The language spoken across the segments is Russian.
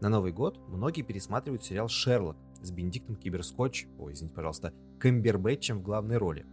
На Новый год многие пересматривают сериал «Шерлок» с Бенедиктом Киберскотч, ой, извините, пожалуйста, Камбербэтчем в главной роли.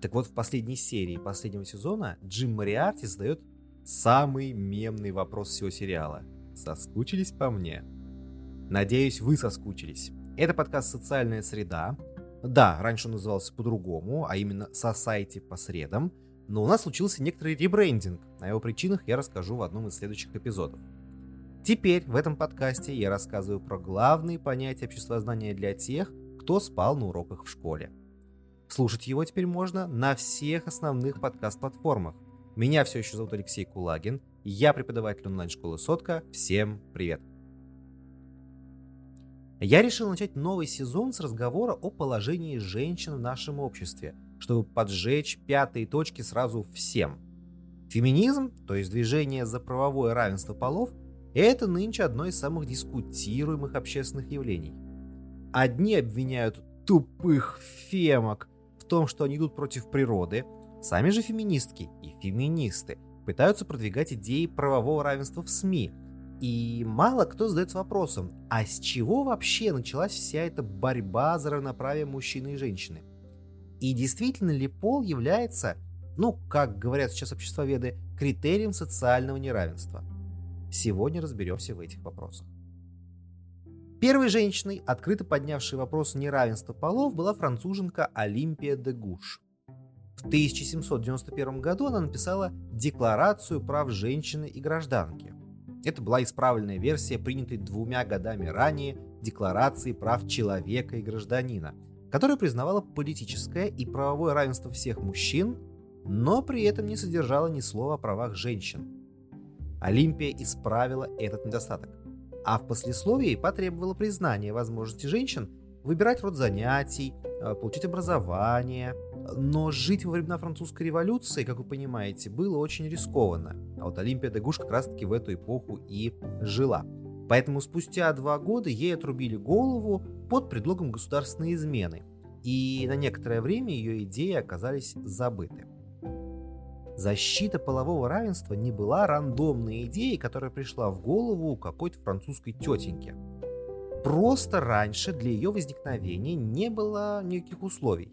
Так вот, в последней серии последнего сезона Джим Мариарти задает самый мемный вопрос всего сериала. Соскучились по мне? Надеюсь, вы соскучились. Это подкаст «Социальная среда». Да, раньше он назывался по-другому, а именно «Society по средам», но у нас случился некоторый ребрендинг. О его причинах я расскажу в одном из следующих эпизодов. Теперь в этом подкасте я рассказываю про главные понятия обществознания для тех, кто спал на уроках в школе. Слушать его теперь можно на всех основных подкаст-платформах. Меня все еще зовут Алексей Кулагин, я преподаватель онлайн-школы Сотка. Всем привет! Я решил начать новый сезон с разговора о положении женщин в нашем обществе, чтобы поджечь пятые точки сразу всем. Феминизм, то есть движение за правовое равенство полов – это нынче одно из самых дискутируемых общественных явлений. Одни обвиняют тупых фемок в том, что они идут против природы, сами же феминистки и феминисты пытаются продвигать идеи правового равенства в СМИ. И мало кто задается вопросом, а с чего вообще началась вся эта борьба за равноправие мужчины и женщины? И действительно ли пол является, ну, как говорят сейчас обществоведы, критерием социального неравенства – Сегодня разберемся в этих вопросах. Первой женщиной, открыто поднявшей вопрос неравенства полов, была француженка Олимпия де Гуш. В 1791 году она написала Декларацию прав женщины и гражданки. Это была исправленная версия принятой двумя годами ранее Декларации прав человека и гражданина, которая признавала политическое и правовое равенство всех мужчин, но при этом не содержала ни слова о правах женщин. Олимпия исправила этот недостаток, а в послесловии потребовала признания возможности женщин выбирать род занятий, э, получить образование. Но жить во времена французской революции, как вы понимаете, было очень рискованно. А вот Олимпия Дегуш как раз-таки в эту эпоху и жила. Поэтому спустя два года ей отрубили голову под предлогом государственной измены. И на некоторое время ее идеи оказались забыты. Защита полового равенства не была рандомной идеей, которая пришла в голову какой-то французской тетеньке. Просто раньше для ее возникновения не было никаких условий.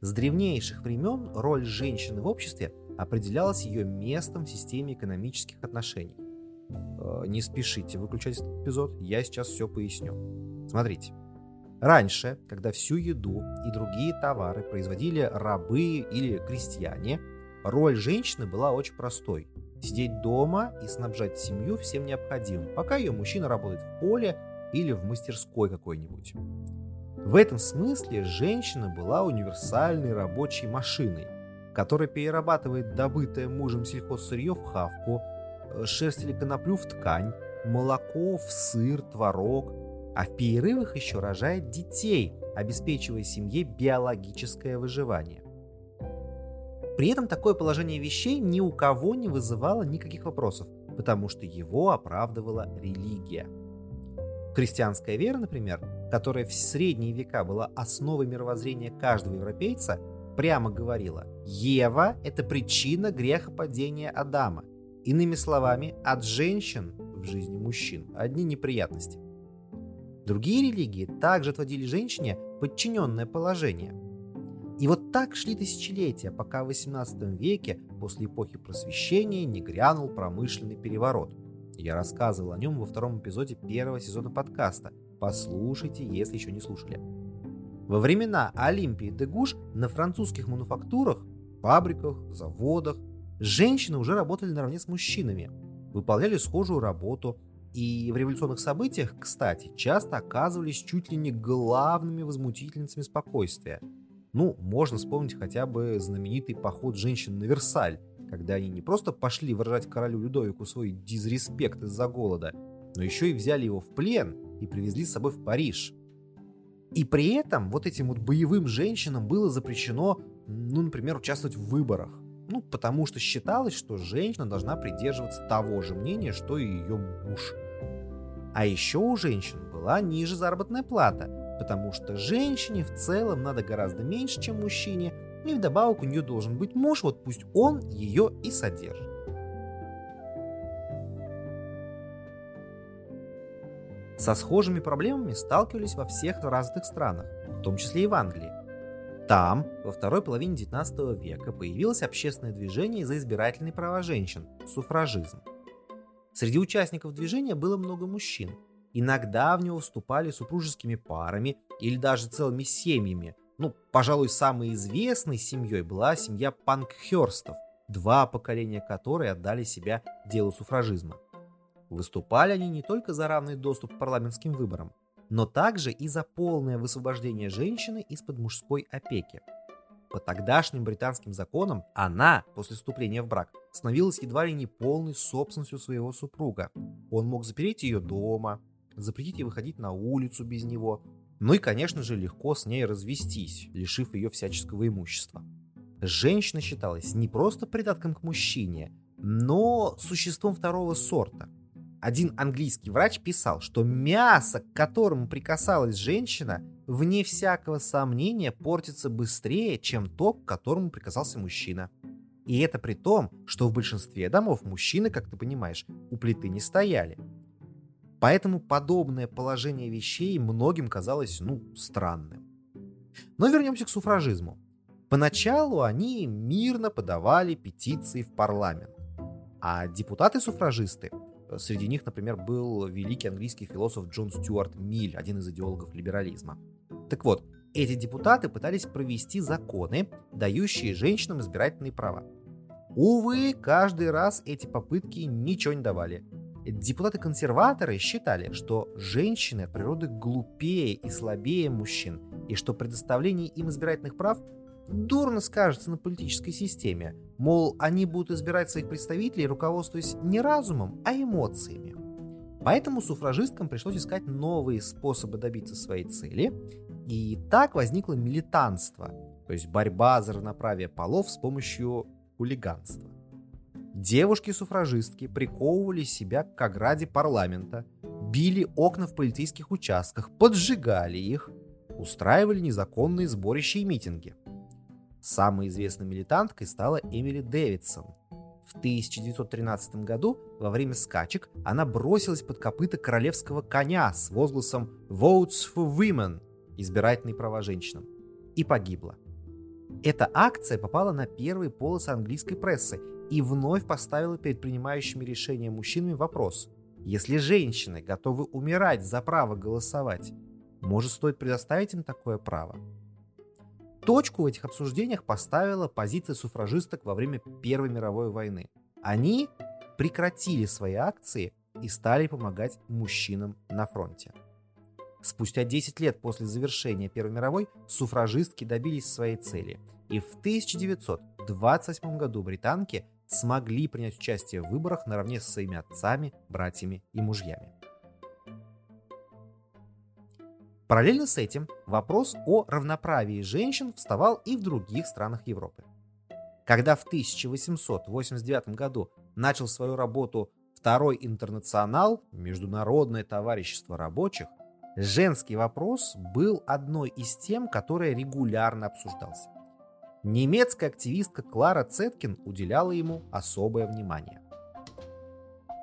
С древнейших времен роль женщины в обществе определялась ее местом в системе экономических отношений. Э, не спешите выключать этот эпизод, я сейчас все поясню. Смотрите. Раньше, когда всю еду и другие товары производили рабы или крестьяне – Роль женщины была очень простой. Сидеть дома и снабжать семью всем необходимым, пока ее мужчина работает в поле или в мастерской какой-нибудь. В этом смысле женщина была универсальной рабочей машиной, которая перерабатывает добытое мужем сельхозсырье в хавку, э, шерсть или коноплю в ткань, молоко в сыр, творог, а в перерывах еще рожает детей, обеспечивая семье биологическое выживание. При этом такое положение вещей ни у кого не вызывало никаких вопросов, потому что его оправдывала религия. Христианская вера, например, которая в средние века была основой мировоззрения каждого европейца, прямо говорила, Ева – это причина грехопадения Адама. Иными словами, от женщин в жизни мужчин одни неприятности. Другие религии также отводили женщине подчиненное положение – и вот так шли тысячелетия, пока в XVIII веке, после эпохи просвещения, не грянул промышленный переворот. Я рассказывал о нем во втором эпизоде первого сезона подкаста. Послушайте, если еще не слушали. Во времена Олимпии де Гуш на французских мануфактурах, фабриках, заводах женщины уже работали наравне с мужчинами, выполняли схожую работу, и в революционных событиях, кстати, часто оказывались чуть ли не главными возмутительницами спокойствия – ну, можно вспомнить хотя бы знаменитый поход женщин на Версаль, когда они не просто пошли выражать королю Людовику свой дизреспект из-за голода, но еще и взяли его в плен и привезли с собой в Париж. И при этом вот этим вот боевым женщинам было запрещено, ну, например, участвовать в выборах. Ну, потому что считалось, что женщина должна придерживаться того же мнения, что и ее муж. А еще у женщин была ниже заработная плата, потому что женщине в целом надо гораздо меньше, чем мужчине, и вдобавок у нее должен быть муж, вот пусть он ее и содержит. Со схожими проблемами сталкивались во всех развитых странах, в том числе и в Англии. Там, во второй половине XIX века, появилось общественное движение за избирательные права женщин – суфражизм. Среди участников движения было много мужчин. Иногда в него вступали супружескими парами или даже целыми семьями. Ну, пожалуй, самой известной семьей была семья Панкхерстов, два поколения которой отдали себя делу суфражизма. Выступали они не только за равный доступ к парламентским выборам, но также и за полное высвобождение женщины из-под мужской опеки. По тогдашним британским законам она, после вступления в брак, становилась едва ли не полной собственностью своего супруга. Он мог запереть ее дома, запретить ей выходить на улицу без него, ну и, конечно же, легко с ней развестись, лишив ее всяческого имущества. Женщина считалась не просто придатком к мужчине, но существом второго сорта – один английский врач писал, что мясо, к которому прикасалась женщина, вне всякого сомнения портится быстрее, чем то, к которому прикасался мужчина. И это при том, что в большинстве домов мужчины, как ты понимаешь, у плиты не стояли. Поэтому подобное положение вещей многим казалось, ну, странным. Но вернемся к суфражизму. Поначалу они мирно подавали петиции в парламент. А депутаты-суфражисты Среди них, например, был великий английский философ Джон Стюарт Миль, один из идеологов либерализма. Так вот, эти депутаты пытались провести законы, дающие женщинам избирательные права. Увы, каждый раз эти попытки ничего не давали. Депутаты-консерваторы считали, что женщины от природы глупее и слабее мужчин, и что предоставление им избирательных прав дурно скажется на политической системе. Мол, они будут избирать своих представителей, руководствуясь не разумом, а эмоциями. Поэтому суфражисткам пришлось искать новые способы добиться своей цели, и так возникло милитанство, то есть борьба за равноправие полов с помощью хулиганства. Девушки-суфражистки приковывали себя к ограде парламента, били окна в полицейских участках, поджигали их, устраивали незаконные сборища и митинги – Самой известной милитанткой стала Эмили Дэвидсон. В 1913 году во время скачек она бросилась под копыта королевского коня с возгласом «Votes for Women» – избирательные права женщинам, и погибла. Эта акция попала на первые полосы английской прессы и вновь поставила перед принимающими решения мужчинами вопрос – если женщины готовы умирать за право голосовать, может стоит предоставить им такое право? Точку в этих обсуждениях поставила позиция суфражисток во время Первой мировой войны. Они прекратили свои акции и стали помогать мужчинам на фронте. Спустя 10 лет после завершения Первой мировой суфражистки добились своей цели. И в 1928 году британки смогли принять участие в выборах наравне со своими отцами, братьями и мужьями. Параллельно с этим вопрос о равноправии женщин вставал и в других странах Европы. Когда в 1889 году начал свою работу Второй интернационал, Международное товарищество рабочих, женский вопрос был одной из тем, которая регулярно обсуждался. Немецкая активистка Клара Цеткин уделяла ему особое внимание.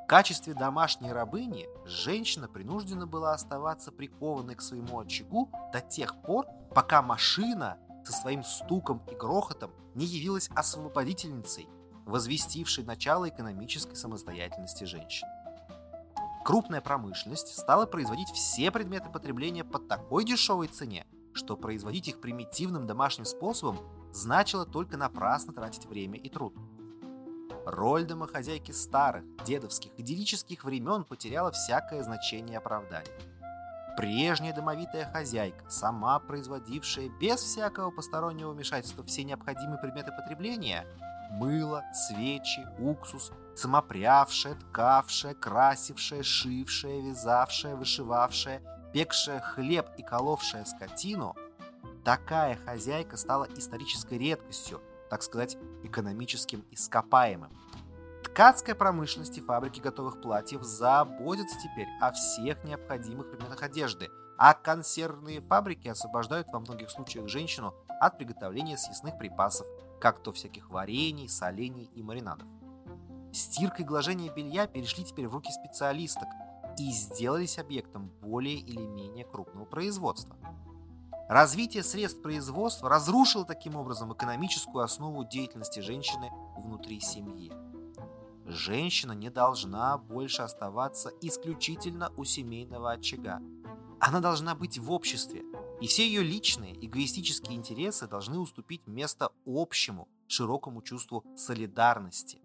В качестве домашней рабыни женщина принуждена была оставаться прикованной к своему очагу до тех пор, пока машина со своим стуком и грохотом не явилась освободительницей, возвестившей начало экономической самостоятельности женщин. Крупная промышленность стала производить все предметы потребления по такой дешевой цене, что производить их примитивным домашним способом значило только напрасно тратить время и труд. Роль домохозяйки старых, дедовских, идиллических времен потеряла всякое значение и оправдание. Прежняя домовитая хозяйка, сама производившая без всякого постороннего вмешательства все необходимые предметы потребления – мыло, свечи, уксус, самопрявшая, ткавшая, красившая, шившая, вязавшая, вышивавшая, пекшая хлеб и коловшая скотину – такая хозяйка стала исторической редкостью – так сказать, экономическим ископаемым. Ткацкая промышленность и фабрики готовых платьев заботятся теперь о всех необходимых предметах одежды, а консервные фабрики освобождают во многих случаях женщину от приготовления съестных припасов, как то всяких варений, солений и маринадов. Стирка и глажение белья перешли теперь в руки специалисток. и сделались объектом более или менее крупного производства. Развитие средств производства разрушило таким образом экономическую основу деятельности женщины внутри семьи. Женщина не должна больше оставаться исключительно у семейного очага. Она должна быть в обществе, и все ее личные эгоистические интересы должны уступить место общему, широкому чувству солидарности.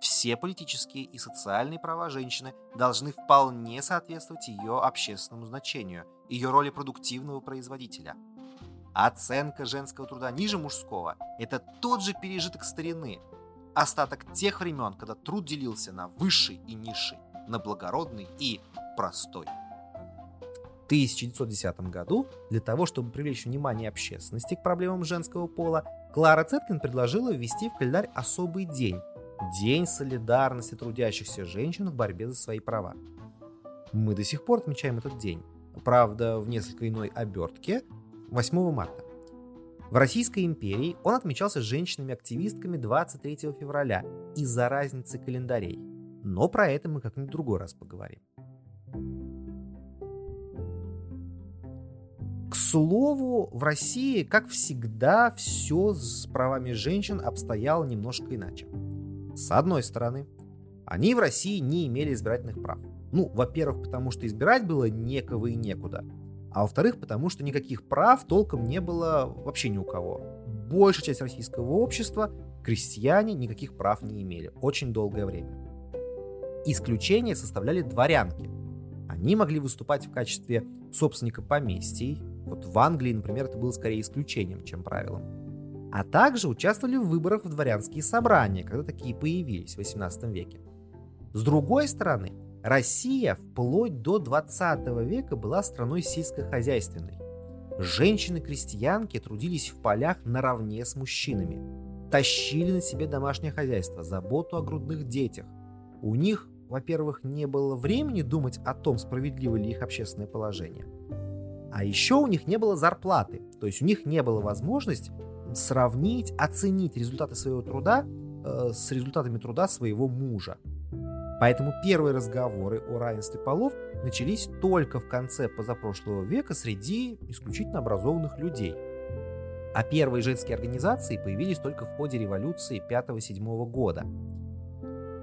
Все политические и социальные права женщины должны вполне соответствовать ее общественному значению, ее роли продуктивного производителя. Оценка женского труда ниже мужского – это тот же пережиток старины, остаток тех времен, когда труд делился на высший и низший, на благородный и простой. В 1910 году для того, чтобы привлечь внимание общественности к проблемам женского пола, Клара Цеткин предложила ввести в календарь особый день День солидарности трудящихся женщин в борьбе за свои права. Мы до сих пор отмечаем этот день, правда в несколько иной обертке, 8 марта. В Российской империи он отмечался женщинами-активистками 23 февраля из-за разницы календарей. Но про это мы как-нибудь в другой раз поговорим. К слову, в России, как всегда, все с правами женщин обстояло немножко иначе. С одной стороны, они в России не имели избирательных прав. Ну, во-первых, потому что избирать было некого и некуда. А во-вторых, потому что никаких прав толком не было вообще ни у кого. Большая часть российского общества, крестьяне, никаких прав не имели. Очень долгое время. Исключение составляли дворянки. Они могли выступать в качестве собственника поместий. Вот в Англии, например, это было скорее исключением, чем правилом а также участвовали в выборах в дворянские собрания, когда такие появились в XVIII веке. С другой стороны, Россия вплоть до 20 века была страной сельскохозяйственной. Женщины-крестьянки трудились в полях наравне с мужчинами, тащили на себе домашнее хозяйство, заботу о грудных детях. У них, во-первых, не было времени думать о том, справедливо ли их общественное положение. А еще у них не было зарплаты, то есть у них не было возможности сравнить, оценить результаты своего труда э, с результатами труда своего мужа. Поэтому первые разговоры о равенстве полов начались только в конце позапрошлого века среди исключительно образованных людей. А первые женские организации появились только в ходе революции 5-7 года.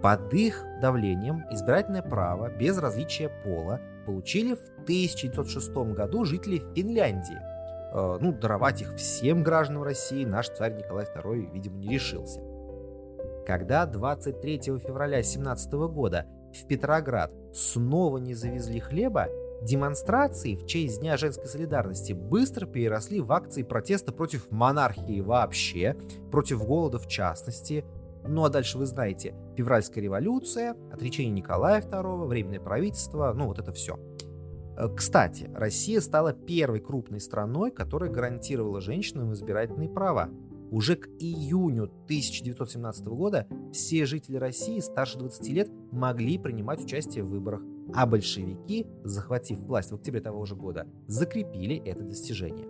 Под их давлением избирательное право без различия пола получили в 1906 году жители Финляндии – ну, даровать их всем гражданам России наш царь Николай II, видимо, не решился. Когда 23 февраля 17 года в Петроград снова не завезли хлеба, демонстрации в честь Дня женской солидарности быстро переросли в акции протеста против монархии вообще, против голода в частности. Ну а дальше вы знаете, февральская революция, отречение Николая II, временное правительство, ну вот это все. Э, кстати, Россия стала первой крупной страной, которая гарантировала женщинам избирательные права. Уже к июню 1917 года все жители России старше 20 лет могли принимать участие в выборах, а большевики, захватив власть в октябре того же года, закрепили это достижение.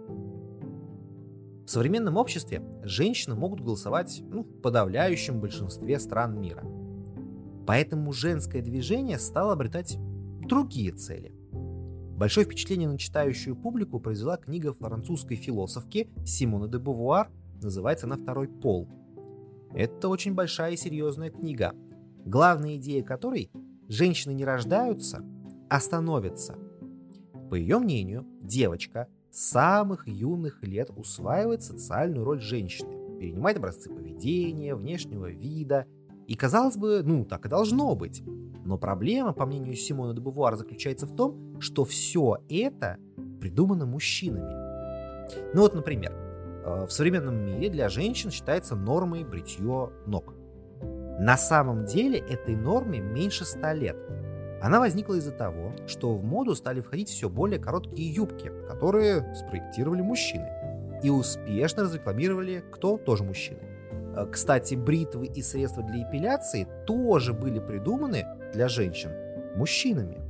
В современном обществе женщины могут голосовать ну, в подавляющем большинстве стран мира. Поэтому женское движение стало обретать другие цели – Большое впечатление на читающую публику произвела книга французской философки Симона де Бувуар, называется «На второй пол». Это очень большая и серьезная книга, главная идея которой – женщины не рождаются, а становятся. По ее мнению, девочка с самых юных лет усваивает социальную роль женщины, перенимает образцы поведения, внешнего вида, и, казалось бы, ну, так и должно быть. Но проблема, по мнению Симона де Бувуара, заключается в том, что все это придумано мужчинами. Ну вот, например, э, в современном мире для женщин считается нормой бритье ног. На самом деле этой норме меньше ста лет. Она возникла из-за того, что в моду стали входить все более короткие юбки, которые спроектировали мужчины. И успешно разрекламировали кто? Тоже мужчины. Э, кстати, бритвы и средства для эпиляции тоже были придуманы для женщин мужчинами.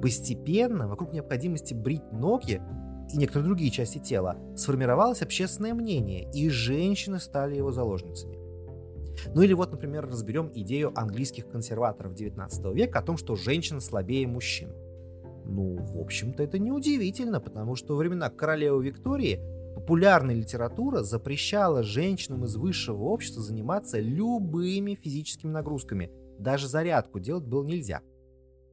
Постепенно вокруг необходимости брить ноги и некоторые другие части тела сформировалось общественное мнение, и женщины стали его заложницами. Ну или вот, например, разберем идею английских консерваторов 19 века о том, что женщина слабее мужчин. Ну, в общем-то, это неудивительно, потому что во времена королевы Виктории популярная литература запрещала женщинам из высшего общества заниматься любыми физическими нагрузками. Даже зарядку делать было нельзя.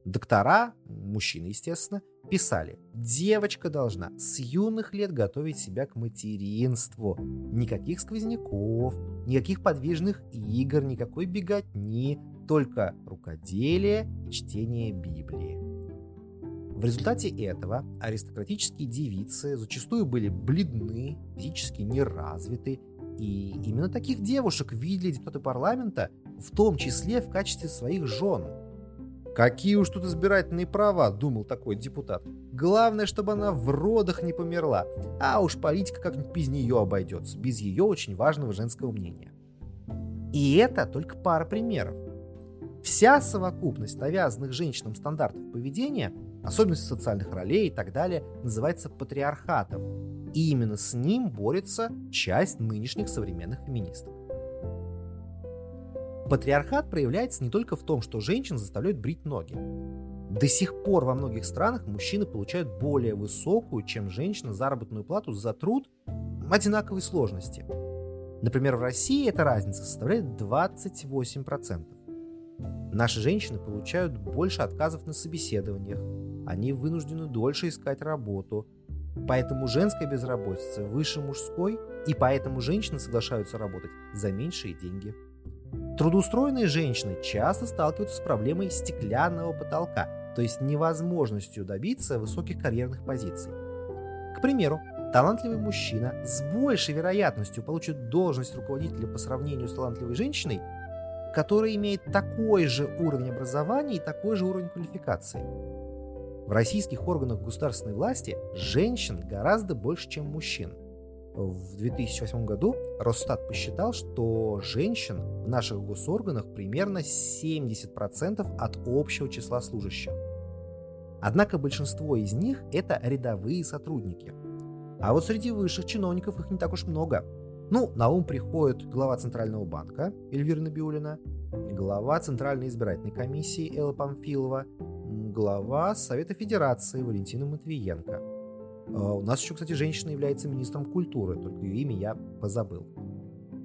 Доктора, мужчины, естественно, писали, девочка должна с юных лет готовить себя к материнству. Никаких сквозняков, никаких подвижных игр, никакой беготни, только рукоделие и чтение Библии. В результате этого аристократические девицы зачастую были бледны, физически неразвиты, и именно таких девушек видели депутаты парламента, в том числе в качестве своих жен. Какие уж тут избирательные права, думал такой депутат. Главное, чтобы она в родах не померла, а уж политика как-нибудь без нее обойдется, без ее очень важного женского мнения. И это только пара примеров. Вся совокупность навязанных женщинам стандартов поведения – особенности социальных ролей и так далее, называется патриархатом. И именно с ним борется часть нынешних современных феминисток. Патриархат проявляется не только в том, что женщин заставляют брить ноги. До сих пор во многих странах мужчины получают более высокую, чем женщина, заработную плату за труд одинаковой сложности. Например, в России эта разница составляет 28%. Наши женщины получают больше отказов на собеседованиях, они вынуждены дольше искать работу. Поэтому женская безработица выше мужской, и поэтому женщины соглашаются работать за меньшие деньги. Трудоустроенные женщины часто сталкиваются с проблемой стеклянного потолка, то есть невозможностью добиться высоких карьерных позиций. К примеру, талантливый мужчина с большей вероятностью получит должность руководителя по сравнению с талантливой женщиной, которая имеет такой же уровень образования и такой же уровень квалификации. В российских органах государственной власти женщин гораздо больше, чем мужчин. В 2008 году Росстат посчитал, что женщин в наших госорганах примерно 70% от общего числа служащих. Однако большинство из них – это рядовые сотрудники. А вот среди высших чиновников их не так уж много. Ну, на ум приходит глава Центрального банка Эльвира Набиулина, глава Центральной избирательной комиссии Элла Памфилова, глава Совета Федерации Валентина Матвиенко. А, у нас еще, кстати, женщина является министром культуры, только ее имя я позабыл.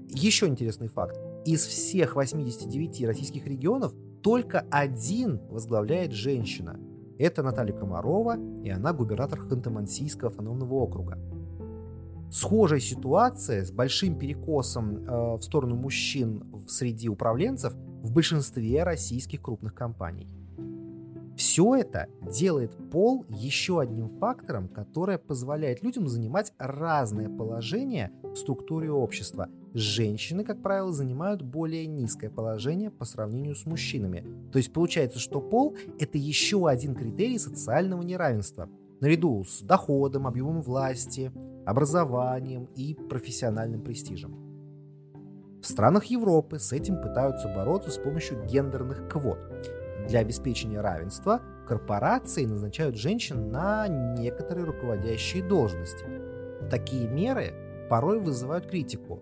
Еще интересный факт. Из всех 89 российских регионов только один возглавляет женщина. Это Наталья Комарова, и она губернатор Ханты-Мансийского автономного округа. Схожая ситуация с большим перекосом э, в сторону мужчин среди управленцев в большинстве российских крупных компаний. Все это делает пол еще одним фактором, который позволяет людям занимать разное положение в структуре общества. Женщины, как правило, занимают более низкое положение по сравнению с мужчинами. То есть получается, что пол – это еще один критерий социального неравенства, наряду с доходом, объемом власти, образованием и профессиональным престижем. В странах Европы с этим пытаются бороться с помощью гендерных квот – для обеспечения равенства корпорации назначают женщин на некоторые руководящие должности. Такие меры порой вызывают критику.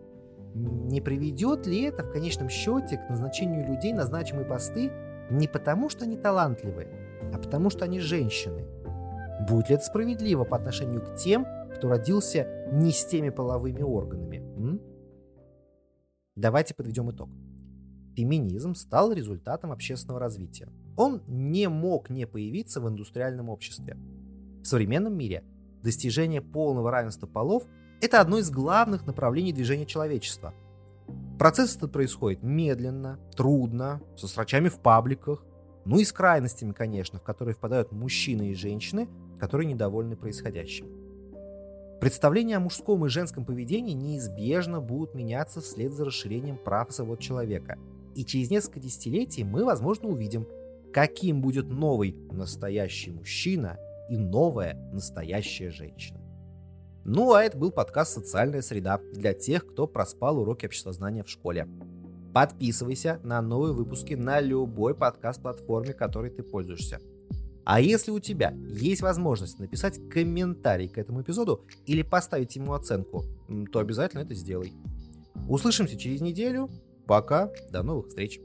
Не приведет ли это в конечном счете к назначению людей на значимые посты не потому, что они талантливые, а потому, что они женщины? Будет ли это справедливо по отношению к тем, кто родился не с теми половыми органами? М? Давайте подведем итог феминизм стал результатом общественного развития. Он не мог не появиться в индустриальном обществе. В современном мире достижение полного равенства полов – это одно из главных направлений движения человечества. Процесс этот происходит медленно, трудно, со срачами в пабликах, ну и с крайностями, конечно, в которые впадают мужчины и женщины, которые недовольны происходящим. Представления о мужском и женском поведении неизбежно будут меняться вслед за расширением прав и свобод человека – и через несколько десятилетий мы, возможно, увидим, каким будет новый настоящий мужчина и новая настоящая женщина. Ну а это был подкаст «Социальная среда» для тех, кто проспал уроки обществознания в школе. Подписывайся на новые выпуски на любой подкаст-платформе, которой ты пользуешься. А если у тебя есть возможность написать комментарий к этому эпизоду или поставить ему оценку, то обязательно это сделай. Услышимся через неделю Пока, до новых встреч.